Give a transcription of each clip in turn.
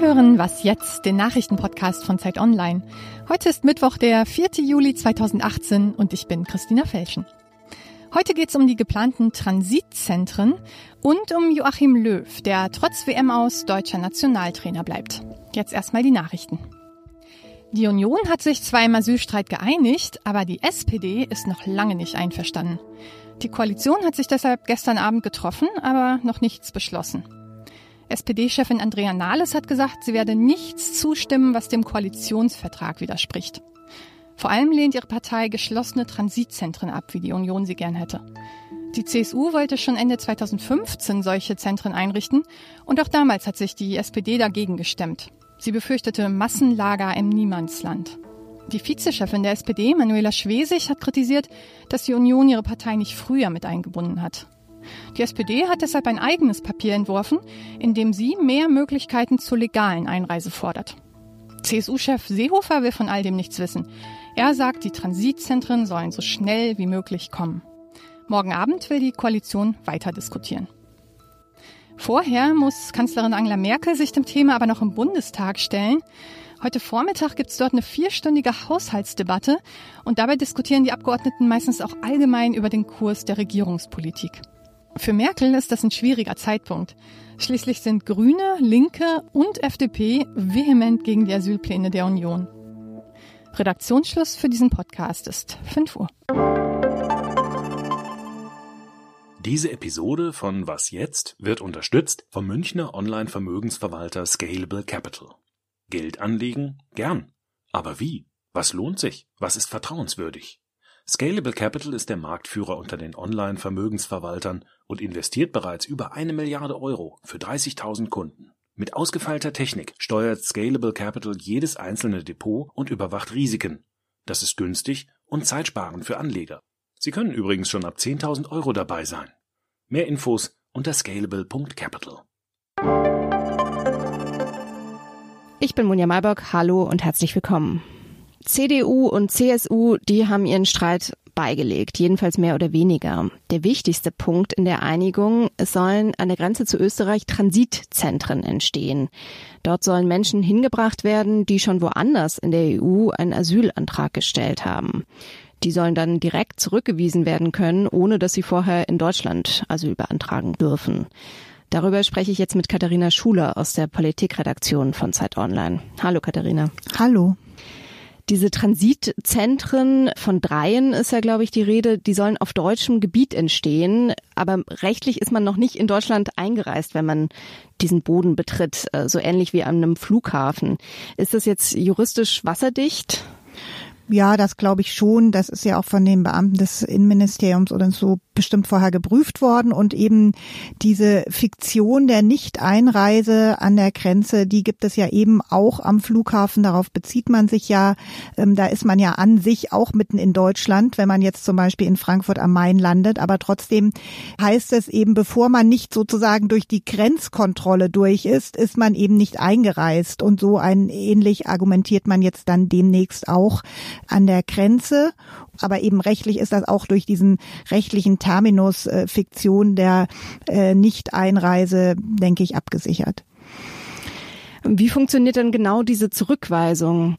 Hören Was jetzt, den Nachrichtenpodcast von Zeit Online. Heute ist Mittwoch, der 4. Juli 2018 und ich bin Christina Felschen. Heute geht es um die geplanten Transitzentren und um Joachim Löw, der trotz WM aus deutscher Nationaltrainer bleibt. Jetzt erstmal die Nachrichten. Die Union hat sich zwar im Asylstreit geeinigt, aber die SPD ist noch lange nicht einverstanden. Die Koalition hat sich deshalb gestern Abend getroffen, aber noch nichts beschlossen. SPD-Chefin Andrea Nahles hat gesagt, sie werde nichts zustimmen, was dem Koalitionsvertrag widerspricht. Vor allem lehnt ihre Partei geschlossene Transitzentren ab, wie die Union sie gern hätte. Die CSU wollte schon Ende 2015 solche Zentren einrichten und auch damals hat sich die SPD dagegen gestemmt. Sie befürchtete Massenlager im Niemandsland. Die Vizechefin der SPD, Manuela Schwesig, hat kritisiert, dass die Union ihre Partei nicht früher mit eingebunden hat. Die SPD hat deshalb ein eigenes Papier entworfen, in dem sie mehr Möglichkeiten zur legalen Einreise fordert. CSU-Chef Seehofer will von all dem nichts wissen. Er sagt, die Transitzentren sollen so schnell wie möglich kommen. Morgen Abend will die Koalition weiter diskutieren. Vorher muss Kanzlerin Angela Merkel sich dem Thema aber noch im Bundestag stellen. Heute Vormittag gibt es dort eine vierstündige Haushaltsdebatte und dabei diskutieren die Abgeordneten meistens auch allgemein über den Kurs der Regierungspolitik. Für Merkel ist das ein schwieriger Zeitpunkt. Schließlich sind Grüne, Linke und FDP vehement gegen die Asylpläne der Union. Redaktionsschluss für diesen Podcast ist 5 Uhr. Diese Episode von Was jetzt wird unterstützt vom Münchner Online-Vermögensverwalter Scalable Capital. Geld anlegen? Gern. Aber wie? Was lohnt sich? Was ist vertrauenswürdig? Scalable Capital ist der Marktführer unter den Online-Vermögensverwaltern und investiert bereits über eine Milliarde Euro für 30.000 Kunden. Mit ausgefeilter Technik steuert Scalable Capital jedes einzelne Depot und überwacht Risiken. Das ist günstig und zeitsparend für Anleger. Sie können übrigens schon ab 10.000 Euro dabei sein. Mehr Infos unter scalable.capital. Ich bin Munja Malbock, hallo und herzlich willkommen. CDU und CSU, die haben ihren Streit beigelegt, jedenfalls mehr oder weniger. Der wichtigste Punkt in der Einigung, es sollen an der Grenze zu Österreich Transitzentren entstehen. Dort sollen Menschen hingebracht werden, die schon woanders in der EU einen Asylantrag gestellt haben. Die sollen dann direkt zurückgewiesen werden können, ohne dass sie vorher in Deutschland Asyl beantragen dürfen. Darüber spreche ich jetzt mit Katharina Schuler aus der Politikredaktion von Zeit Online. Hallo Katharina. Hallo. Diese Transitzentren von dreien ist ja, glaube ich, die Rede, die sollen auf deutschem Gebiet entstehen. Aber rechtlich ist man noch nicht in Deutschland eingereist, wenn man diesen Boden betritt, äh, so ähnlich wie an einem Flughafen. Ist das jetzt juristisch wasserdicht? Ja, das glaube ich schon. Das ist ja auch von den Beamten des Innenministeriums oder so bestimmt vorher geprüft worden. Und eben diese Fiktion der Nicht-Einreise an der Grenze, die gibt es ja eben auch am Flughafen. Darauf bezieht man sich ja. Ähm, da ist man ja an sich auch mitten in Deutschland, wenn man jetzt zum Beispiel in Frankfurt am Main landet. Aber trotzdem heißt es eben, bevor man nicht sozusagen durch die Grenzkontrolle durch ist, ist man eben nicht eingereist. Und so ein ähnlich argumentiert man jetzt dann demnächst auch an der Grenze. Aber eben rechtlich ist das auch durch diesen rechtlichen Terminus äh, Fiktion der äh, Nicht-Einreise, denke ich, abgesichert. Wie funktioniert denn genau diese Zurückweisung?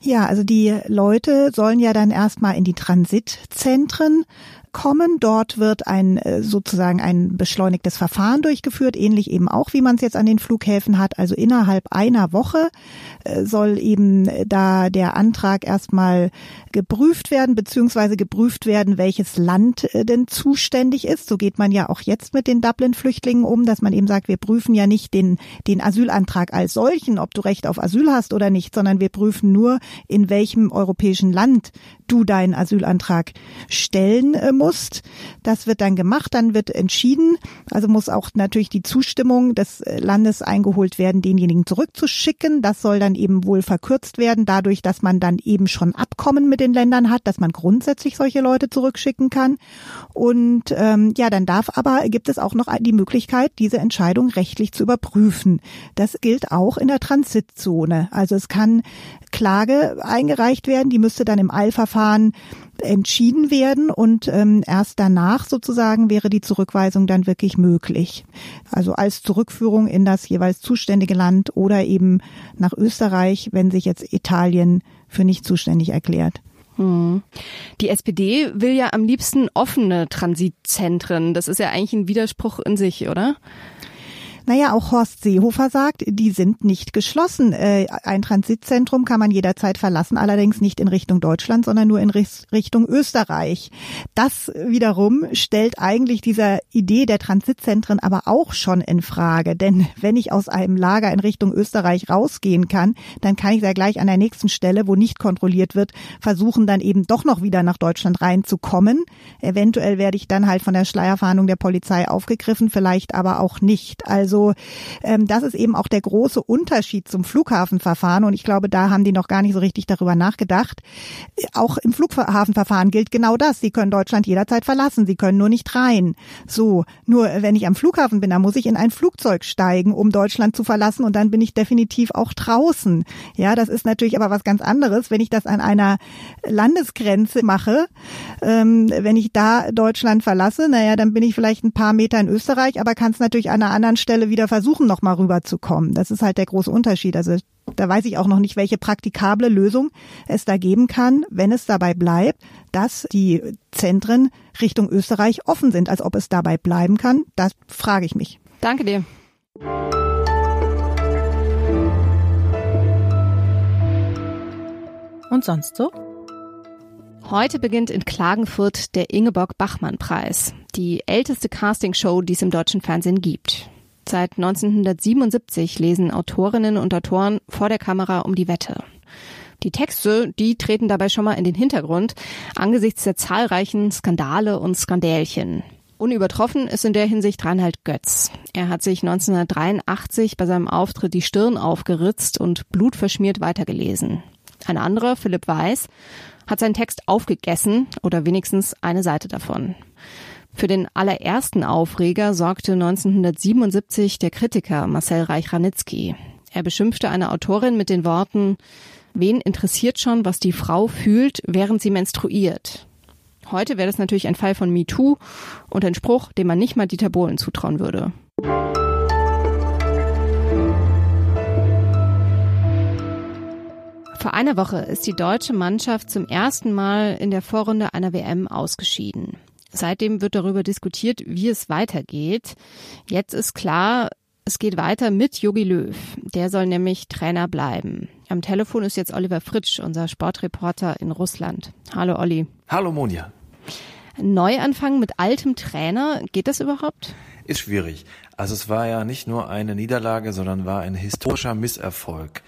Ja, also die Leute sollen ja dann erstmal in die Transitzentren kommen. Dort wird ein äh, sozusagen ein beschleunigtes Verfahren durchgeführt, ähnlich eben auch, wie man es jetzt an den Flughäfen hat. Also innerhalb einer Woche soll eben da der Antrag erstmal geprüft werden, beziehungsweise geprüft werden, welches Land äh, denn zuständig ist. So geht man ja auch jetzt mit den Dublin-Flüchtlingen um, dass man eben sagt, wir prüfen ja nicht den, den Asylantrag als solchen, ob du Recht auf Asyl hast oder nicht, sondern wir prüfen nur, in welchem europäischen Land du deinen Asylantrag stellen musst musst. Das wird dann gemacht, dann wird entschieden. Also muss auch natürlich die Zustimmung des äh, Landes eingeholt werden, denjenigen zurückzuschicken. Das soll dann eben wohl verkürzt werden, dadurch, dass man dann eben schon Abkommen mit den Ländern hat, dass man grundsätzlich solche Leute zurückschicken kann. Und ähm, ja, dann darf aber, gibt es auch noch die Möglichkeit, diese Entscheidung rechtlich zu überprüfen. Das gilt auch in der Transitzone. Also es kann Klage eingereicht werden, die müsste dann im Eilverfahren entschieden werden und ähm, erst danach sozusagen wäre die Zurückweisung dann wirklich möglich. Also als Zurückführung in das jeweils zuständige Land oder eben nach Österreich, wenn sich jetzt Italien für nicht zuständig erklärt. Hm. Die SPD will ja am liebsten offene Transitzentren. Das ist ja eigentlich ein Widerspruch in sich, oder? Naja, auch Horst Seehofer sagt, die sind nicht geschlossen. Äh, ein Transitzentrum kann man jederzeit verlassen, allerdings nicht in Richtung Deutschland, sondern nur in Richtung Österreich. Das wiederum stellt eigentlich dieser Idee der Transitzentren aber auch schon in Frage. Denn wenn ich aus einem Lager in Richtung Österreich rausgehen kann, dann kann ich ja gleich an der nächsten Stelle, wo nicht kontrolliert wird, versuchen dann eben doch noch wieder nach Deutschland reinzukommen. Eventuell werde ich dann halt von der Schleierfahndung der Polizei aufgegriffen, vielleicht aber auch nicht. Also also ähm, das ist eben auch der große Unterschied zum Flughafenverfahren und ich glaube, da haben die noch gar nicht so richtig darüber nachgedacht. Auch im Flughafenverfahren gilt genau das. Sie können Deutschland jederzeit verlassen, sie können nur nicht rein. So, nur wenn ich am Flughafen bin, dann muss ich in ein Flugzeug steigen, um Deutschland zu verlassen und dann bin ich definitiv auch draußen. Ja, das ist natürlich aber was ganz anderes, wenn ich das an einer Landesgrenze mache. Ähm, wenn ich da Deutschland verlasse, naja, dann bin ich vielleicht ein paar Meter in Österreich, aber kann es natürlich an einer anderen Stelle wieder versuchen, nochmal rüberzukommen. Das ist halt der große Unterschied. Also da weiß ich auch noch nicht, welche praktikable Lösung es da geben kann, wenn es dabei bleibt, dass die Zentren Richtung Österreich offen sind. Als ob es dabei bleiben kann, das frage ich mich. Danke dir. Und sonst so? Heute beginnt in Klagenfurt der Ingeborg-Bachmann-Preis, die älteste Castingshow, die es im deutschen Fernsehen gibt. Seit 1977 lesen Autorinnen und Autoren vor der Kamera um die Wette. Die Texte, die treten dabei schon mal in den Hintergrund angesichts der zahlreichen Skandale und Skandälchen. Unübertroffen ist in der Hinsicht Reinhard Götz. Er hat sich 1983 bei seinem Auftritt die Stirn aufgeritzt und blutverschmiert weitergelesen. Ein anderer, Philipp Weiß, hat seinen Text aufgegessen oder wenigstens eine Seite davon. Für den allerersten Aufreger sorgte 1977 der Kritiker Marcel Reich-Ranitzky. Er beschimpfte eine Autorin mit den Worten, wen interessiert schon, was die Frau fühlt, während sie menstruiert? Heute wäre das natürlich ein Fall von MeToo und ein Spruch, den man nicht mal Dieter Bohlen zutrauen würde. Vor einer Woche ist die deutsche Mannschaft zum ersten Mal in der Vorrunde einer WM ausgeschieden. Seitdem wird darüber diskutiert, wie es weitergeht. Jetzt ist klar, es geht weiter mit Jogi Löw. Der soll nämlich Trainer bleiben. Am Telefon ist jetzt Oliver Fritsch, unser Sportreporter in Russland. Hallo Olli. Hallo Monja. Neuanfang mit altem Trainer, geht das überhaupt? Ist schwierig. Also es war ja nicht nur eine Niederlage, sondern war ein historischer Misserfolg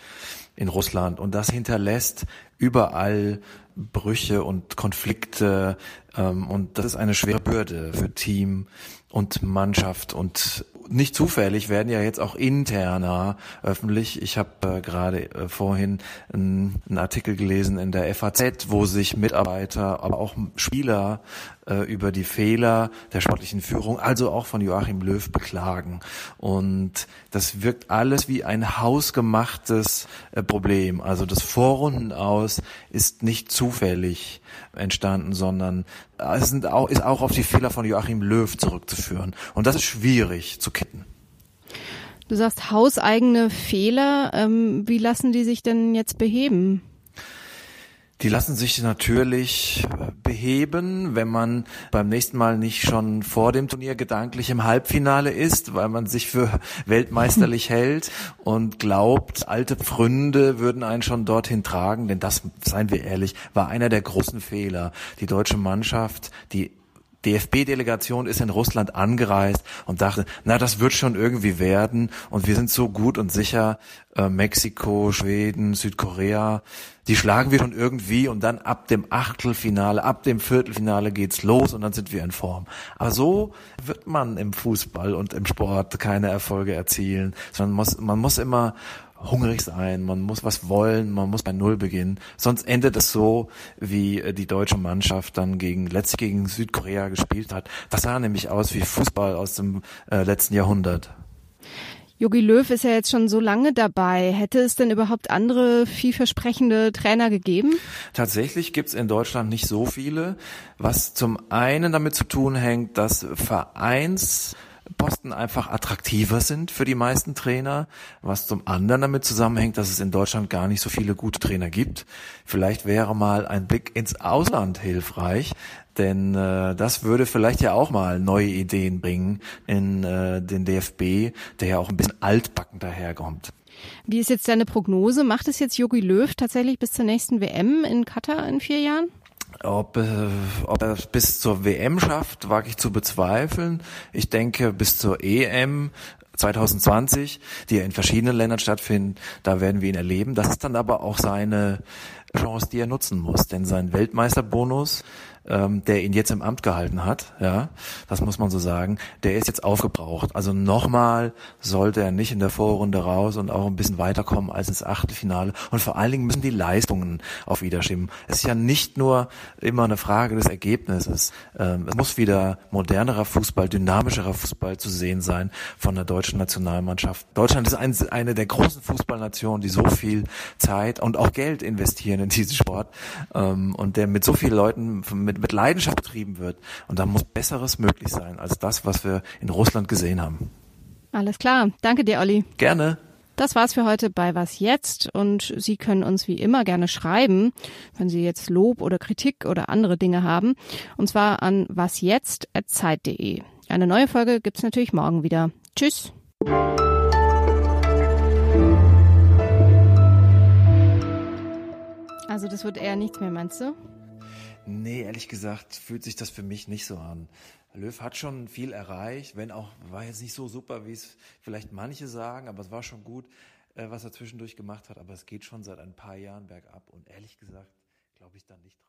in Russland und das hinterlässt überall Brüche und Konflikte und das ist eine schwere Bürde für Team und Mannschaft und nicht zufällig werden ja jetzt auch interner öffentlich. Ich habe äh, gerade äh, vorhin einen Artikel gelesen in der FAZ, wo sich Mitarbeiter, aber auch Spieler äh, über die Fehler der sportlichen Führung, also auch von Joachim Löw, beklagen. Und das wirkt alles wie ein hausgemachtes Problem. Also das Vorrunden aus ist nicht zufällig entstanden, sondern sind auch, ist auch auf die Fehler von Joachim Löw zurückzuführen. Und das ist schwierig zu kitten. Du sagst hauseigene Fehler. Ähm, wie lassen die sich denn jetzt beheben? Die lassen sich natürlich äh, beheben, wenn man beim nächsten Mal nicht schon vor dem Turnier gedanklich im Halbfinale ist, weil man sich für weltmeisterlich hält und glaubt, alte Pfründe würden einen schon dorthin tragen. Denn das, seien wir ehrlich, war einer der großen Fehler. Die deutsche Mannschaft, die DFB-Delegation ist in Russland angereist und dachte, na, das wird schon irgendwie werden und wir sind so gut und sicher, äh, Mexiko, Schweden, Südkorea, die schlagen wir schon irgendwie und dann ab dem Achtelfinale, ab dem Viertelfinale geht's los und dann sind wir in Form. Aber so wird man im Fußball und im Sport keine Erfolge erzielen, sondern muss, man muss immer hungrig sein, man muss was wollen, man muss bei Null beginnen. Sonst endet es so, wie äh, die deutsche Mannschaft dann gegen letztlich gegen Südkorea gespielt hat. Das sah nämlich aus wie Fußball aus dem äh, letzten Jahrhundert. Jogi Löw ist ja jetzt schon so lange dabei. Hätte es denn überhaupt andere vielversprechende Trainer gegeben? Tatsächlich gibt's in Deutschland nicht so viele, was zum einen damit zu tun hängt, dass Vereins Posten einfach attraktiver sind für die meisten Trainer, was zum anderen damit zusammenhängt, dass es in Deutschland gar nicht so viele gute Trainer gibt. Vielleicht wäre mal ein Blick ins Ausland hilfreich, denn äh, das würde vielleicht ja auch mal neue Ideen bringen in äh, den DFB, der ja auch ein bisschen altbacken daherkommt. Wie ist jetzt deine Prognose? Macht es jetzt Jogi Löw tatsächlich bis zur nächsten WM in Katar in vier Jahren? Ob, äh, ob er es bis zur WM schafft, wage ich zu bezweifeln. Ich denke, bis zur EM 2020, die ja in verschiedenen Ländern stattfindet, da werden wir ihn erleben. Das ist dann aber auch seine Chance, die er nutzen muss. Denn sein Weltmeisterbonus ähm, der ihn jetzt im Amt gehalten hat, ja, das muss man so sagen, der ist jetzt aufgebraucht. Also nochmal sollte er nicht in der Vorrunde raus und auch ein bisschen weiterkommen als ins Achtelfinale. Und vor allen Dingen müssen die Leistungen auf wieder stimmen. Es ist ja nicht nur immer eine Frage des Ergebnisses. Ähm, es muss wieder modernerer Fußball, dynamischerer Fußball zu sehen sein von der deutschen Nationalmannschaft. Deutschland ist ein, eine der großen Fußballnationen, die so viel Zeit und auch Geld investieren in diesen Sport ähm, und der mit so vielen Leuten mit mit, Leidenschaft betrieben wird. Und da muss Besseres möglich sein als das, was wir in Russland gesehen haben. Alles klar. Danke dir, Olli. Gerne. Das war's für heute bei Was jetzt und Sie können uns wie immer gerne schreiben, wenn Sie jetzt Lob oder Kritik oder andere Dinge haben, und zwar an wasjetzt@zeit.de. Eine neue Folge gibt's natürlich morgen wieder. Tschüss. Das wird eher nichts mehr, meinst du? Nee, ehrlich gesagt fühlt sich das für mich nicht so an. Löw hat schon viel erreicht, wenn auch, war jetzt nicht so super, wie es vielleicht manche sagen, aber es war schon gut, äh, was er zwischendurch gemacht hat. Aber es geht schon seit ein paar Jahren bergab und ehrlich gesagt glaube ich da nicht dran.